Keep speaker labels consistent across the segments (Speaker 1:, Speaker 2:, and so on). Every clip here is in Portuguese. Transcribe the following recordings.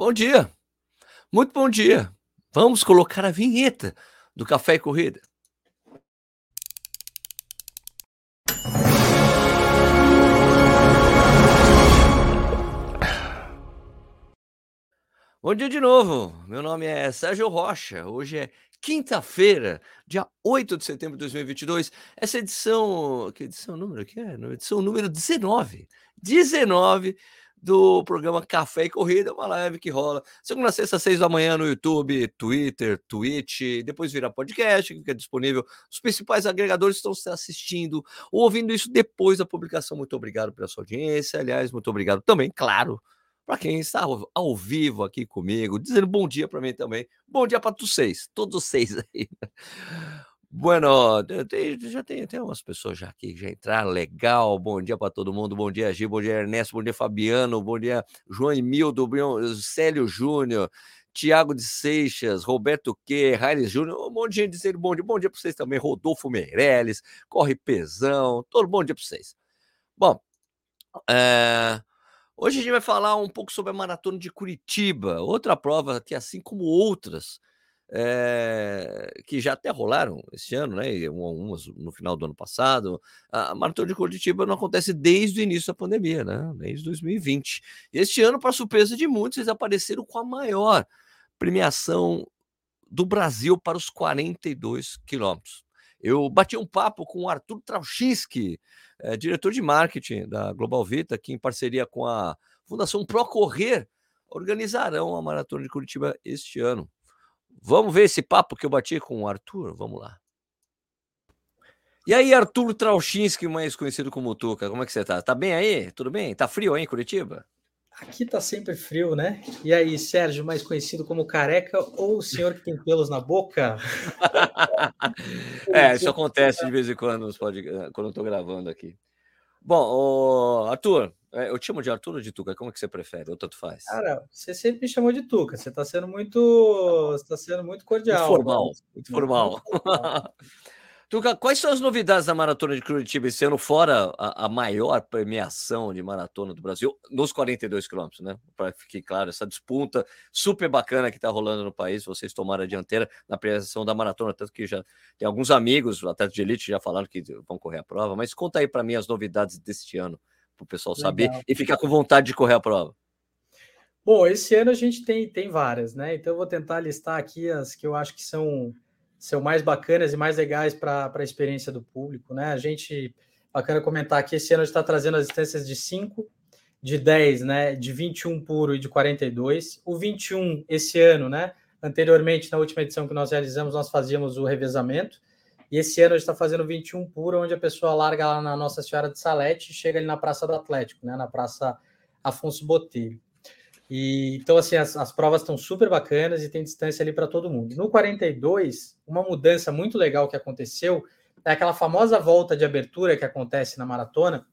Speaker 1: Bom dia. Muito bom dia. Vamos colocar a vinheta do Café e Corrida. Bom dia de novo. Meu nome é Sérgio Rocha. Hoje é quinta-feira, dia 8 de setembro de 2022. Essa edição, que edição número que é? Edição número 19. 19 do programa Café e Corrida, uma live que rola segunda, sexta, seis da manhã no YouTube, Twitter, Twitch, depois vira podcast, que fica disponível. Os principais agregadores estão se assistindo ou ouvindo isso depois da publicação. Muito obrigado pela sua audiência. Aliás, muito obrigado também, claro, para quem está ao, vivo aqui comigo, dizendo bom dia para mim também. Bom dia para vocês, todos vocês aí. Bueno, já tem, tem umas pessoas já aqui que já entraram, legal. Bom dia para todo mundo. Bom dia, Gi. Bom dia, Ernesto. Bom dia, Fabiano. Bom dia, João Emildo. Célio Júnior. Tiago de Seixas, Roberto Q, Raires Júnior, um monte de gente dizendo bom dia. Bom dia para vocês também. Rodolfo Meirelles, Corre Pesão. Todo bom dia para vocês. Bom, é... hoje a gente vai falar um pouco sobre a Maratona de Curitiba, outra prova que, assim como outras, é, que já até rolaram esse ano, né? Umas no final do ano passado. A maratona de Curitiba não acontece desde o início da pandemia, né? Desde 2020. E este ano, para surpresa de muitos, eles apareceram com a maior premiação do Brasil para os 42 quilômetros. Eu bati um papo com o Arthur Trauchinski, é, diretor de marketing da Global Vita, que em parceria com a Fundação Procorrer organizarão a Maratona de Curitiba este ano. Vamos ver esse papo que eu bati com o Arthur? Vamos lá. E aí, Arthur Trauchinski, mais conhecido como Tuca, como é que você tá? Tá bem aí? Tudo bem? Tá frio aí em Curitiba?
Speaker 2: Aqui tá sempre frio, né? E aí, Sérgio, mais conhecido como Careca ou o senhor que tem pelos na boca?
Speaker 1: é, isso acontece de vez em quando quando eu tô gravando aqui. Bom, Arthur, eu te chamo de Arthur ou de Tuca? Como é que você prefere? Ou tanto faz?
Speaker 2: Cara, você sempre me chamou de Tuca. Você está sendo muito, está sendo muito cordial.
Speaker 1: Muito formal. Muito formal. Tuca, quais são as novidades da Maratona de Curitiba esse ano, fora a, a, maior premiação de maratona do Brasil, nos 42 quilômetros, né? Para ficar claro, essa disputa super bacana que está rolando no país, vocês tomaram a dianteira na premiação da maratona, tanto que já tem alguns amigos, atletas de elite, já falaram que vão correr a prova, mas conta aí para mim as novidades deste ano para o pessoal Legal. saber e ficar com vontade de correr a prova?
Speaker 2: Bom, esse ano a gente tem, tem várias, né? Então eu vou tentar listar aqui as que eu acho que são, são mais bacanas e mais legais para a experiência do público, né? A gente, bacana comentar que esse ano a gente está trazendo as distâncias de 5, de 10, né? De 21 puro e de 42. O 21 esse ano, né? Anteriormente, na última edição que nós realizamos, nós fazíamos o revezamento. E esse ano a gente está fazendo 21 puro, onde a pessoa larga lá na Nossa Senhora de Salete e chega ali na Praça do Atlético, né? Na Praça Afonso Botelho. E, então, assim, as, as provas estão super bacanas e tem distância ali para todo mundo. No 42, uma mudança muito legal que aconteceu é aquela famosa volta de abertura que acontece na maratona.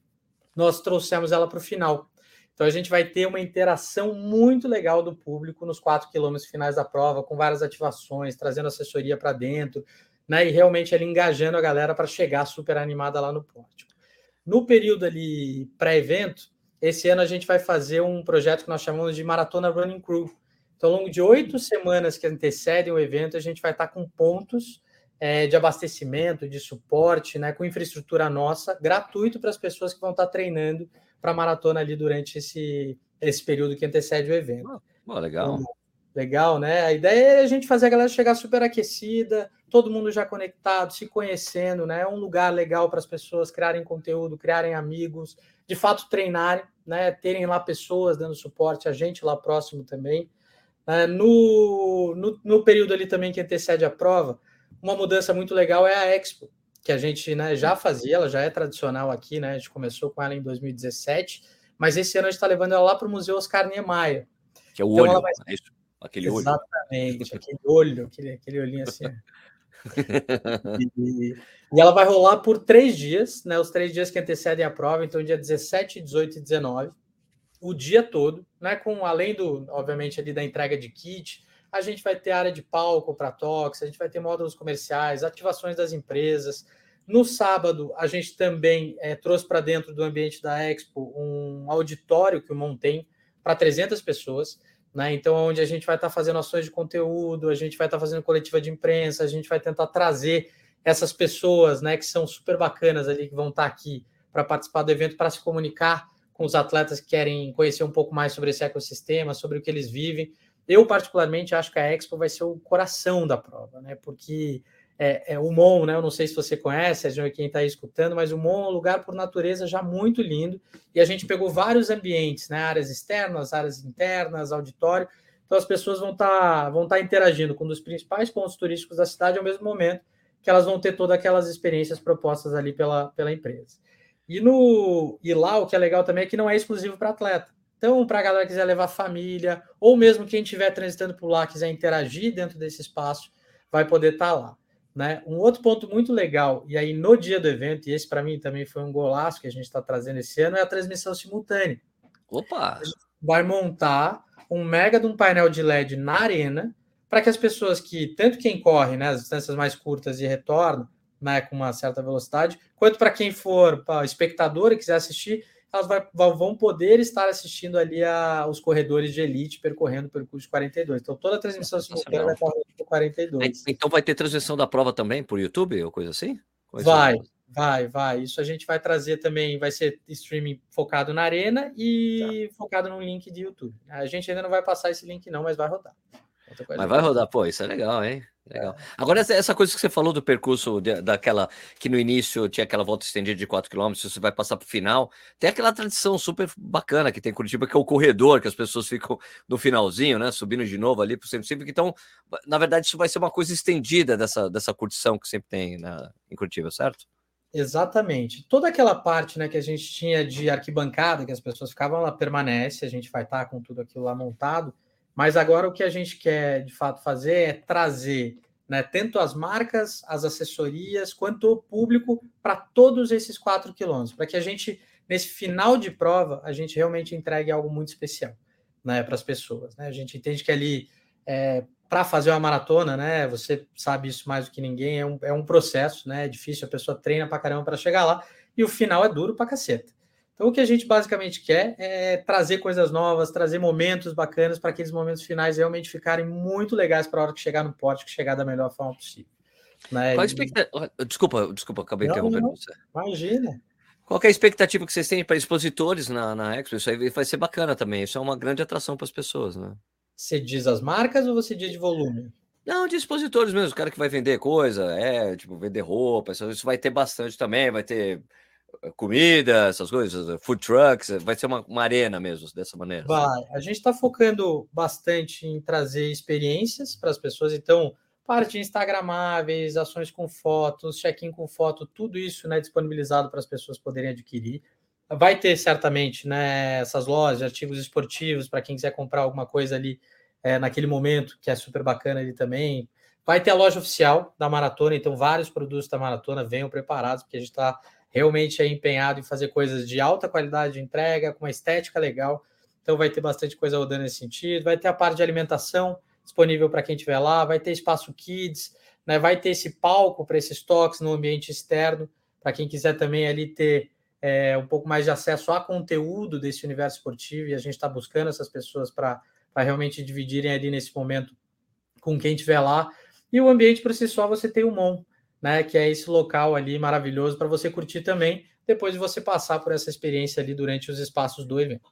Speaker 2: Nós trouxemos ela para o final. Então, a gente vai ter uma interação muito legal do público nos quatro quilômetros finais da prova, com várias ativações, trazendo assessoria para dentro, né? E realmente ele engajando a galera para chegar super animada lá no pórtico. No período ali pré-evento, esse ano a gente vai fazer um projeto que nós chamamos de Maratona Running Crew. Então, ao longo de oito semanas que antecedem o evento, a gente vai estar com pontos é, de abastecimento, de suporte, né, com infraestrutura nossa, gratuito para as pessoas que vão estar treinando para a maratona ali durante esse, esse período que antecede o evento.
Speaker 1: Oh, legal. Então,
Speaker 2: legal, né? A ideia é a gente fazer a galera chegar super aquecida, todo mundo já conectado, se conhecendo, né? É um lugar legal para as pessoas criarem conteúdo, criarem amigos, de fato treinarem, né? Terem lá pessoas dando suporte, a gente lá próximo também. Uh, no, no, no, período ali também que antecede a prova, uma mudança muito legal é a Expo, que a gente né, já fazia, ela já é tradicional aqui, né? A gente começou com ela em 2017, mas esse ano a gente está levando ela lá para o Museu Oscar Niemeyer.
Speaker 1: Que é o então olho, vai... é isso? Aquele
Speaker 2: olho. Exatamente, aquele olho, aquele, aquele olhinho assim. e, e, ela vai rolar por três dias, né? Os três dias que antecedem a prova, então dia 17, 18 e 19, o dia todo, né? Com além do, obviamente, ali da entrega de kit, a gente vai ter área de palco para toques, a gente vai ter módulos comerciais, ativações das empresas. No sábado, a gente também é, trouxe para dentro do ambiente da Expo um auditório que o Mon tem para 300 pessoas. Né? Então, onde a gente vai estar tá fazendo ações de conteúdo, a gente vai estar tá fazendo coletiva de imprensa, a gente vai tentar trazer essas pessoas, né, que são super bacanas ali, que vão estar tá aqui para participar do evento, para se comunicar com os atletas que querem conhecer um pouco mais sobre esse ecossistema, sobre o que eles vivem. Eu, particularmente, acho que a Expo vai ser o coração da prova, né? Porque é, é, o Mon, né? Eu não sei se você conhece, quem está escutando, mas o Mon é um lugar por natureza já muito lindo. E a gente pegou vários ambientes, né? Áreas externas, áreas internas, auditório. Então as pessoas vão estar tá, vão tá interagindo com um dos principais pontos turísticos da cidade ao mesmo momento que elas vão ter todas aquelas experiências propostas ali pela, pela empresa. E, no, e lá o que é legal também é que não é exclusivo para atleta. Então, para a galera que quiser levar família, ou mesmo quem estiver transitando por lá, quiser interagir dentro desse espaço, vai poder estar tá lá. Né? Um outro ponto muito legal, e aí no dia do evento, e esse para mim também foi um golaço que a gente está trazendo esse ano, é a transmissão simultânea.
Speaker 1: Opa!
Speaker 2: Vai montar um mega de um painel de LED na arena, para que as pessoas que, tanto quem corre né, as distâncias mais curtas e retorna né, com uma certa velocidade, quanto para quem for para espectador e quiser assistir, elas vai, vão poder estar assistindo ali a, os corredores de elite percorrendo o percurso de 42. Então, toda a transmissão simultânea vai estar por 42.
Speaker 1: Então, vai ter transmissão da prova também por YouTube ou coisa assim?
Speaker 2: Coisa vai, assim? vai, vai. Isso a gente vai trazer também, vai ser streaming focado na arena e tá. focado no link de YouTube. A gente ainda não vai passar esse link não, mas vai rodar.
Speaker 1: Mas vai rodar, pô, isso é legal, hein? Legal. Agora, essa coisa que você falou do percurso de, daquela que no início tinha aquela volta estendida de 4 km, você vai passar para o final, tem aquela tradição super bacana que tem em Curitiba, que é o corredor, que as pessoas ficam no finalzinho, né? Subindo de novo ali para o centro cívico. Então, na verdade, isso vai ser uma coisa estendida dessa, dessa curtição que sempre tem na, em Curitiba, certo?
Speaker 2: Exatamente. Toda aquela parte né, que a gente tinha de arquibancada, que as pessoas ficavam, ela permanece, a gente vai estar com tudo aquilo lá montado. Mas agora o que a gente quer de fato fazer é trazer né, tanto as marcas, as assessorias, quanto o público para todos esses quatro quilômetros, para que a gente, nesse final de prova, a gente realmente entregue algo muito especial né, para as pessoas. Né? A gente entende que ali, é, para fazer uma maratona, né, você sabe isso mais do que ninguém, é um, é um processo, né, é difícil, a pessoa treina para caramba para chegar lá, e o final é duro para caceta. Então, o que a gente basicamente quer é trazer coisas novas, trazer momentos bacanas para aqueles momentos finais realmente ficarem muito legais para a hora que chegar no pote, que chegar da melhor forma possível.
Speaker 1: Né? Qual expectativa... Desculpa, desculpa, acabei não, interrompendo não, você.
Speaker 2: Imagina.
Speaker 1: Qual é a expectativa que vocês têm para expositores na, na Expo? Isso aí vai ser bacana também. Isso é uma grande atração para as pessoas, né?
Speaker 2: Você diz as marcas ou você diz de volume?
Speaker 1: Não, de expositores mesmo, o cara que vai vender coisa, é, tipo, vender roupa, isso vai ter bastante também, vai ter comida, essas coisas, food trucks, vai ser uma, uma arena mesmo dessa maneira.
Speaker 2: Vai. A gente está focando bastante em trazer experiências para as pessoas, então parte instagramáveis, ações com fotos, check-in com foto, tudo isso né, disponibilizado para as pessoas poderem adquirir. Vai ter certamente né, essas lojas, artigos esportivos para quem quiser comprar alguma coisa ali é, naquele momento, que é super bacana ali também. Vai ter a loja oficial da maratona, então vários produtos da maratona venham preparados, porque a gente está realmente é empenhado em fazer coisas de alta qualidade de entrega, com uma estética legal. Então vai ter bastante coisa rodando nesse sentido. Vai ter a parte de alimentação disponível para quem estiver lá, vai ter espaço kids, né? vai ter esse palco para esses toques no ambiente externo, para quem quiser também ali ter é, um pouco mais de acesso a conteúdo desse universo esportivo, e a gente está buscando essas pessoas para realmente dividirem ali nesse momento com quem estiver lá. E o ambiente por si só, você tem o MON, né? Que é esse local ali maravilhoso para você curtir também, depois de você passar por essa experiência ali durante os espaços do evento.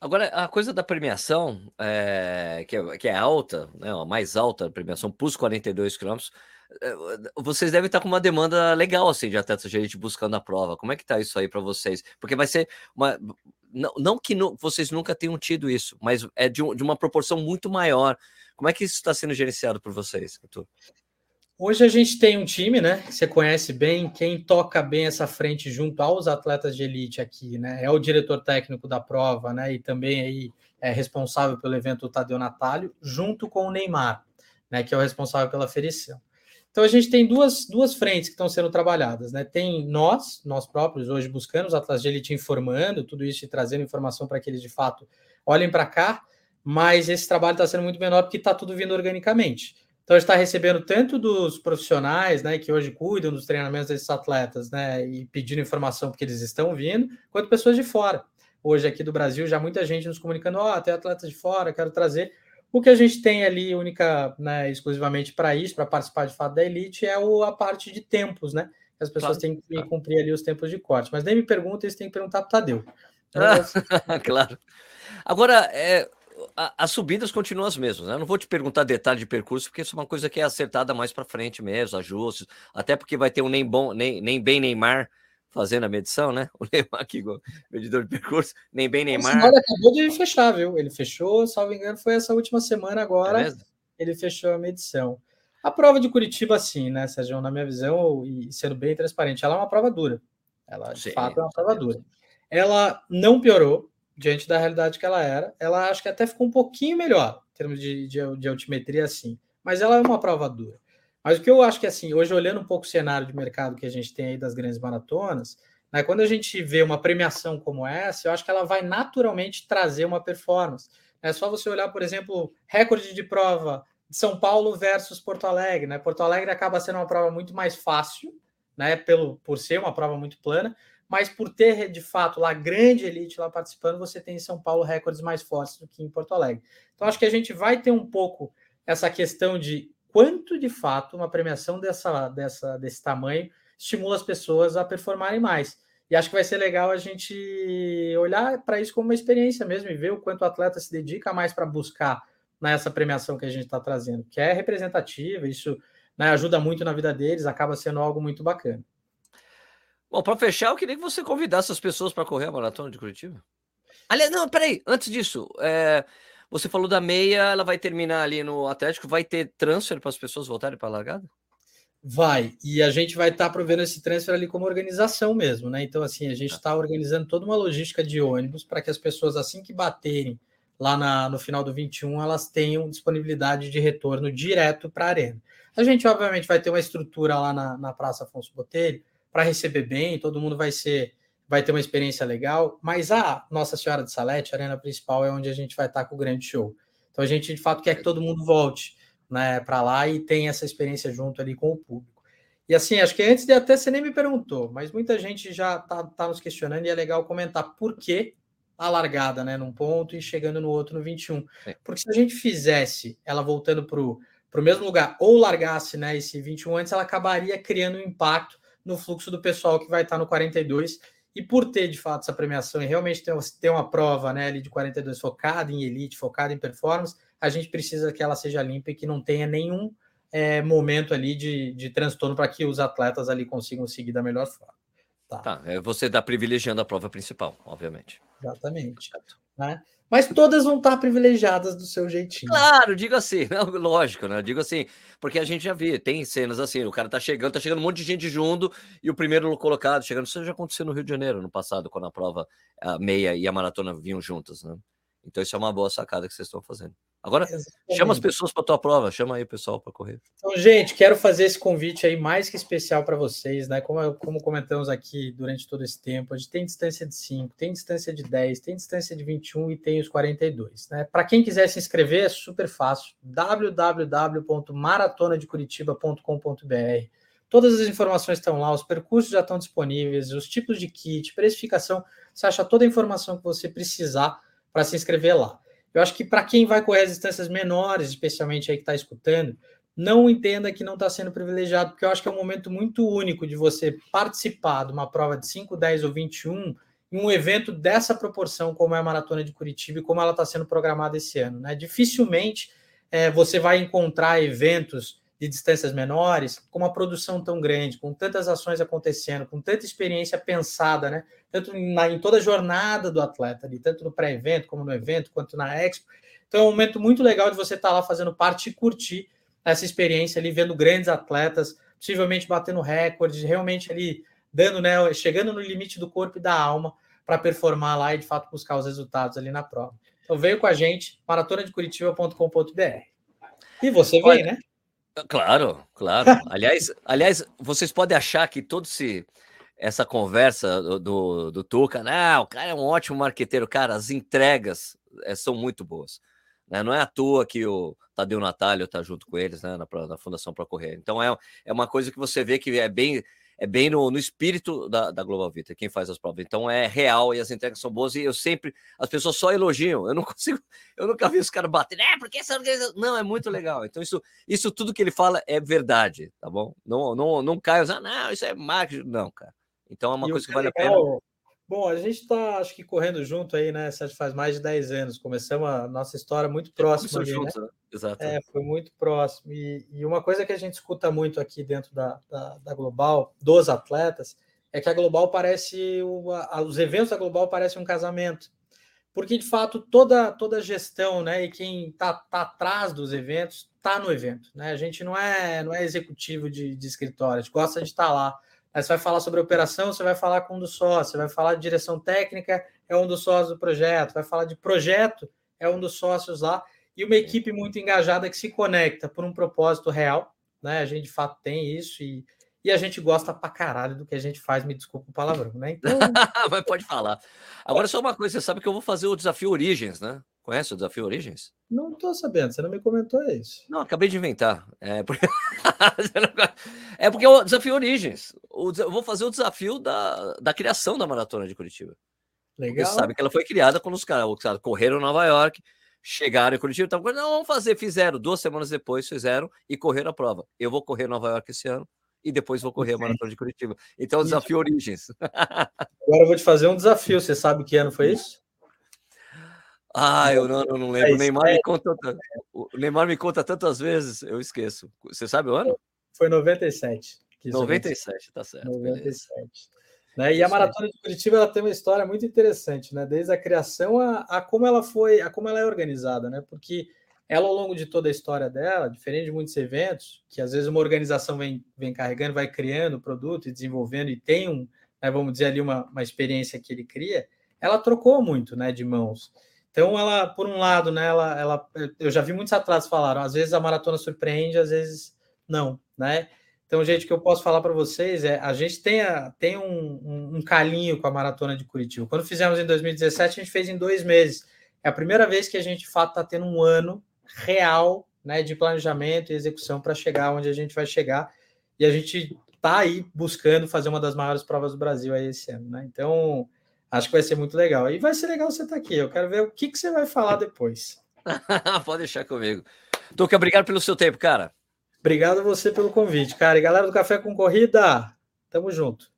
Speaker 1: Agora, a coisa da premiação, é, que, é, que é alta, né, a mais alta premiação, plus 42 quilômetros, é, vocês devem estar com uma demanda legal assim de atletas elite buscando a prova. Como é que tá isso aí para vocês? Porque vai ser uma não, não que no, vocês nunca tenham tido isso, mas é de, um, de, uma proporção muito maior. Como é que isso está sendo gerenciado por vocês, Arthur?
Speaker 2: Hoje a gente tem um time, né? Que você conhece bem, quem toca bem essa frente junto aos atletas de elite aqui, né? É o diretor técnico da prova, né? E também aí é responsável pelo evento o Tadeu Natalio, junto com o Neymar, né? Que é o responsável pela ferição. Então a gente tem duas, duas frentes que estão sendo trabalhadas, né? Tem nós, nós próprios, hoje buscando os atletas de elite informando tudo isso e trazendo informação para que eles de fato olhem para cá, mas esse trabalho está sendo muito menor porque está tudo vindo organicamente. Então, está recebendo tanto dos profissionais, né, que hoje cuidam dos treinamentos desses atletas, né, e pedindo informação porque eles estão vindo, quanto pessoas de fora. hoje aqui do Brasil, já muita gente nos comunicando, ó, oh, tem atletas de fora, quero trazer. O que a gente tem ali, única, né, exclusivamente para isso, para participar de fato da elite, é o, a parte de tempos, né? As pessoas claro, têm que cumprir ali os tempos de corte. Mas nem me pergunta, isso tem que perguntar para o Tadeu.
Speaker 1: claro. Agora, é, a, as subidas continuam as mesmas, né? Eu não vou te perguntar detalhe de percurso, porque isso é uma coisa que é acertada mais para frente mesmo, ajustes, até porque vai ter um nem bom, nem, nem bem Neymar fazendo a medição, né? O Neymar aqui, medidor de percurso, nem bem Neymar.
Speaker 2: Ele acabou de fechar, viu? Ele fechou, salvo engano, foi essa última semana agora. É ele fechou a medição. A prova de Curitiba, sim, né, Sérgio? Na minha visão, e sendo bem transparente, ela é uma prova dura. Ela, de sim, fato, é uma prova dura. Ela não piorou diante da realidade que ela era. Ela acho que até ficou um pouquinho melhor em termos de, de, de altimetria, assim. Mas ela é uma prova dura. Mas o que eu acho que, assim, hoje olhando um pouco o cenário de mercado que a gente tem aí das grandes maratonas, né, quando a gente vê uma premiação como essa, eu acho que ela vai naturalmente trazer uma performance. É só você olhar, por exemplo, recorde de prova de São Paulo versus Porto Alegre. Né? Porto Alegre acaba sendo uma prova muito mais fácil, né, pelo, por ser uma prova muito plana, mas por ter de fato lá grande elite lá participando, você tem em São Paulo recordes mais fortes do que em Porto Alegre. Então acho que a gente vai ter um pouco essa questão de quanto de fato uma premiação dessa, dessa, desse tamanho estimula as pessoas a performarem mais. E acho que vai ser legal a gente olhar para isso como uma experiência mesmo e ver o quanto o atleta se dedica mais para buscar nessa premiação que a gente está trazendo, que é representativa, isso né, ajuda muito na vida deles, acaba sendo algo muito bacana.
Speaker 1: Bom, para fechar, eu queria que você convidasse as pessoas para correr a maratona de Curitiba. Aliás, não, peraí, antes disso, é, você falou da meia, ela vai terminar ali no Atlético, vai ter transfer para as pessoas voltarem para a largada?
Speaker 2: Vai, e a gente vai estar tá provendo esse transfer ali como organização mesmo, né? Então, assim, a gente está tá organizando toda uma logística de ônibus para que as pessoas, assim que baterem lá na, no final do 21, elas tenham disponibilidade de retorno direto para a arena. A gente, obviamente, vai ter uma estrutura lá na, na Praça Afonso Botelho para receber bem, todo mundo vai ser vai ter uma experiência legal, mas a Nossa Senhora de Salete, a arena principal, é onde a gente vai estar com o grande show. Então a gente de fato quer que todo mundo volte né, para lá e tenha essa experiência junto ali com o público. E assim, acho que antes de até você nem me perguntou, mas muita gente já está tá nos questionando e é legal comentar por que a largada né, num ponto e chegando no outro no 21. É. Porque se a gente fizesse ela voltando para o mesmo lugar ou largasse né, esse 21 antes, ela acabaria criando um impacto no fluxo do pessoal que vai estar no 42 e por ter de fato essa premiação e realmente ter, ter uma prova né, ali de 42 focada em elite, focada em performance, a gente precisa que ela seja limpa e que não tenha nenhum é, momento ali de, de transtorno para que os atletas ali consigam seguir da melhor forma.
Speaker 1: Tá, tá é, você está privilegiando a prova principal, obviamente.
Speaker 2: Exatamente. Né? Mas todas vão estar privilegiadas do seu jeitinho.
Speaker 1: Claro, digo assim, lógico, né? Digo assim, porque a gente já vê, tem cenas assim, o cara tá chegando, tá chegando um monte de gente junto e o primeiro colocado chegando. Isso já aconteceu no Rio de Janeiro no passado, quando a prova a meia e a maratona vinham juntas, né? Então isso é uma boa sacada que vocês estão fazendo. Agora, Exatamente. chama as pessoas para tua prova, chama aí o pessoal para correr.
Speaker 2: Então, gente, quero fazer esse convite aí mais que especial para vocês, né? Como, como comentamos aqui durante todo esse tempo, a gente tem distância de 5, tem distância de 10, tem distância de 21 e tem os 42, né? Para quem quiser se inscrever, é super fácil. www.maratonadecuritiba.com.br. Todas as informações estão lá, os percursos já estão disponíveis, os tipos de kit, precificação, você acha toda a informação que você precisar para se inscrever lá. Eu acho que para quem vai correr as distâncias menores, especialmente aí que está escutando, não entenda que não está sendo privilegiado, porque eu acho que é um momento muito único de você participar de uma prova de 5, 10 ou 21 em um evento dessa proporção, como é a Maratona de Curitiba e como ela está sendo programada esse ano. Né? Dificilmente é, você vai encontrar eventos de distâncias menores, com uma produção tão grande, com tantas ações acontecendo, com tanta experiência pensada, né? Tanto na, em toda a jornada do atleta, ali, tanto no pré-evento, como no evento, quanto na Expo. Então é um momento muito legal de você estar tá lá fazendo parte e curtir essa experiência ali, vendo grandes atletas, possivelmente batendo recordes, realmente ali dando, né? Chegando no limite do corpo e da alma para performar lá e de fato buscar os resultados ali na prova. Então veio com a gente, maratonadecuritiba.com.br. E você vem, né?
Speaker 1: Claro, claro. Aliás, aliás, vocês podem achar que todo esse essa conversa do, do, do Tuca, não, o cara é um ótimo marqueteiro, cara, as entregas é, são muito boas. Né? Não é à toa que o Tadeu Natalio está junto com eles né? na, na Fundação para Correr. Então é, é uma coisa que você vê que é bem é bem no, no espírito da, da Global Vita, quem faz as provas. Então é real e as entregas são boas e eu sempre, as pessoas só elogiam. Eu não consigo, eu nunca vi os caras batendo, é, porque essa organização. Não, é muito legal. Então isso, isso tudo que ele fala é verdade, tá bom? Não, não, não caia, ah, não, isso é marketing. Não, cara. Então é uma e coisa que vale legal, a pena.
Speaker 2: Bom, a gente está, acho que, correndo junto aí, né? Sérgio, faz mais de 10 anos. Começamos a nossa história muito próxima. Ali, juntos, né? né? Exato. É, foi muito próximo. E, e, uma coisa que a gente escuta muito aqui dentro da, da, da Global, dos atletas, é que a Global parece. O, a, os eventos da Global parecem um casamento. Porque, de fato, toda, toda a gestão, né? E quem está tá atrás dos eventos está no evento. Né? A gente não é, não é executivo de, de escritório, a gente gosta de estar lá. Aí você vai falar sobre operação, você vai falar com um dos sócios, você vai falar de direção técnica, é um dos sócios do projeto, vai falar de projeto, é um dos sócios lá, e uma equipe muito engajada que se conecta por um propósito real, né? A gente de fato tem isso e, e a gente gosta pra caralho do que a gente faz, me desculpa o palavrão, né?
Speaker 1: Então... Mas pode falar. Agora só uma coisa, você sabe que eu vou fazer o desafio Origens, né? Conhece o desafio Origens?
Speaker 2: Não estou sabendo, você não me comentou isso.
Speaker 1: Não, acabei de inventar. É porque, é porque o desafio Origens. Eu vou fazer o desafio da, da criação da maratona de Curitiba. Legal. Você sabe que ela foi criada quando os caras correram em Nova York, chegaram em Curitiba, estavam não, vamos fazer, fizeram. Duas semanas depois fizeram e correram a prova. Eu vou correr Nova York esse ano e depois vou correr a maratona de Curitiba. Então, o desafio Origens.
Speaker 2: Agora eu vou te fazer um desafio. Você sabe que ano foi isso?
Speaker 1: Ah, eu não, eu não lembro. É o Neymar me conta, o Neymar me conta tantas vezes, eu esqueço. Você sabe o ano?
Speaker 2: Foi 97.
Speaker 1: 97, tá certo.
Speaker 2: 97. Né? E a maratona de Curitiba ela tem uma história muito interessante, né? Desde a criação a, a, como ela foi, a como ela é organizada, né? Porque ela ao longo de toda a história dela, diferente de muitos eventos, que às vezes uma organização vem, vem carregando, vai criando o produto e desenvolvendo e tem um, né, vamos dizer ali uma, uma experiência que ele cria, ela trocou muito, né, de mãos. Então, ela, por um lado, né, ela, ela, eu já vi muitos atletas falaram, às vezes a maratona surpreende, às vezes não, né? Então, gente, o que eu posso falar para vocês é, a gente tem, a, tem um, um, um, calinho com a maratona de Curitiba. Quando fizemos em 2017, a gente fez em dois meses. É a primeira vez que a gente, de fato, está tendo um ano real né, de planejamento e execução para chegar onde a gente vai chegar. E a gente está aí buscando fazer uma das maiores provas do Brasil aí esse ano, né? Então, Acho que vai ser muito legal. E vai ser legal você estar tá aqui. Eu quero ver o que, que você vai falar depois.
Speaker 1: Pode deixar comigo. Tuca, obrigado pelo seu tempo, cara.
Speaker 2: Obrigado a você pelo convite, cara. E galera do Café com Corrida, tamo junto.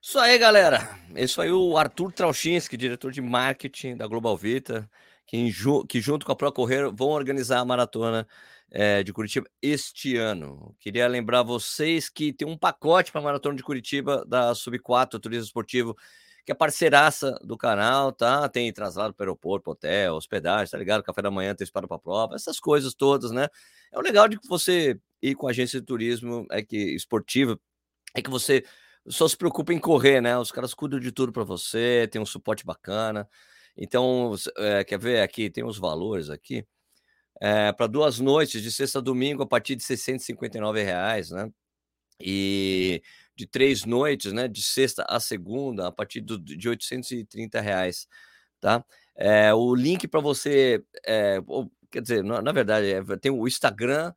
Speaker 1: Isso aí, galera. Esse foi o Arthur Trauchinski, diretor de marketing da Global Vita, que, que junto com a Pro Correr vão organizar a maratona é, de Curitiba este ano. Queria lembrar vocês que tem um pacote para a Maratona de Curitiba da Sub 4 Turismo Esportivo, que é parceiraça do canal, tá? Tem traslado para o aeroporto, hotel, hospedagem, tá ligado? Café da manhã, tem para prova, essas coisas todas, né? É o legal de que você ir com a agência de turismo é que esportiva é que você só se preocupa em correr, né? Os caras cuidam de tudo para você, tem um suporte bacana. Então, é, quer ver aqui? Tem os valores aqui é, para duas noites, de sexta a domingo, a partir de 659 reais, né? E de três noites, né? De sexta a segunda, a partir do, de 830 reais, tá? É, o link para você, é, quer dizer, na, na verdade, é, tem o Instagram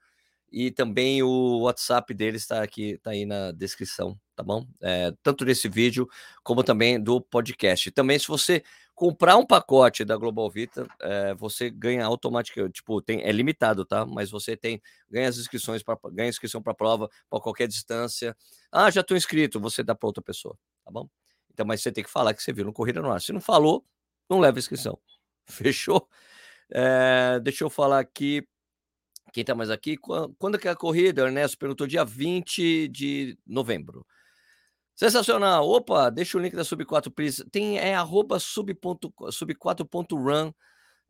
Speaker 1: e também o WhatsApp dele está aqui, está aí na descrição, tá bom? É, tanto desse vídeo como também do podcast. Também, se você comprar um pacote da Global Vita, é, você ganha automaticamente, tipo, tem, é limitado, tá? Mas você tem, ganha as inscrições, pra, ganha inscrição para prova, para qualquer distância. Ah, já estou inscrito, você dá para outra pessoa, tá bom? Então, mas você tem que falar que você viu no Corrida no Ar. Se não falou, não leva inscrição. Fechou? É, deixa eu falar aqui. Quem está mais aqui? Quando que é a corrida? Ernesto perguntou dia 20 de novembro. Sensacional. Opa, deixa o link da Sub4 Please. Tem é arroba sub4.run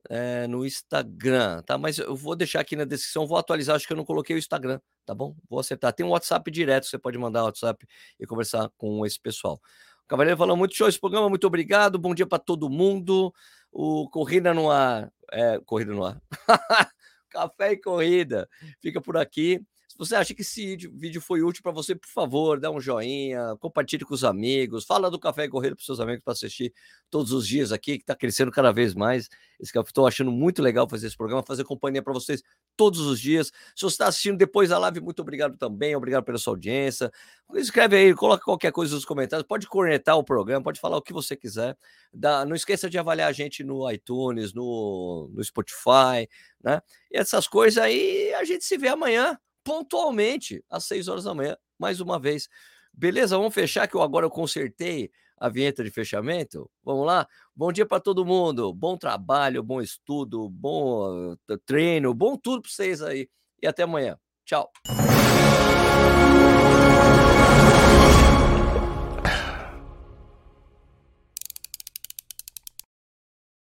Speaker 1: é, no Instagram, tá? Mas eu vou deixar aqui na descrição, vou atualizar, acho que eu não coloquei o Instagram, tá bom? Vou acertar. Tem um WhatsApp direto, você pode mandar WhatsApp e conversar com esse pessoal. O Cavaleiro falou muito show esse programa, muito obrigado. Bom dia para todo mundo. O Corrida no Ar, é, Corrida no Ar. Café e Corrida. Fica por aqui. Se você acha que esse vídeo foi útil para você, por favor, dá um joinha, compartilhe com os amigos, fala do Café Correio para seus amigos para assistir todos os dias aqui, que está crescendo cada vez mais. Estou achando muito legal fazer esse programa, fazer companhia para vocês todos os dias. Se você está assistindo depois da live, muito obrigado também, obrigado pela sua audiência. Escreve aí, coloca qualquer coisa nos comentários, pode cornetar o programa, pode falar o que você quiser. Dá, não esqueça de avaliar a gente no iTunes, no, no Spotify, né? E essas coisas aí, a gente se vê amanhã pontualmente às 6 horas da manhã, mais uma vez. Beleza? Vamos fechar que eu agora eu consertei a vinheta de fechamento. Vamos lá? Bom dia para todo mundo. Bom trabalho, bom estudo, bom treino, bom tudo para vocês aí. E até amanhã. Tchau.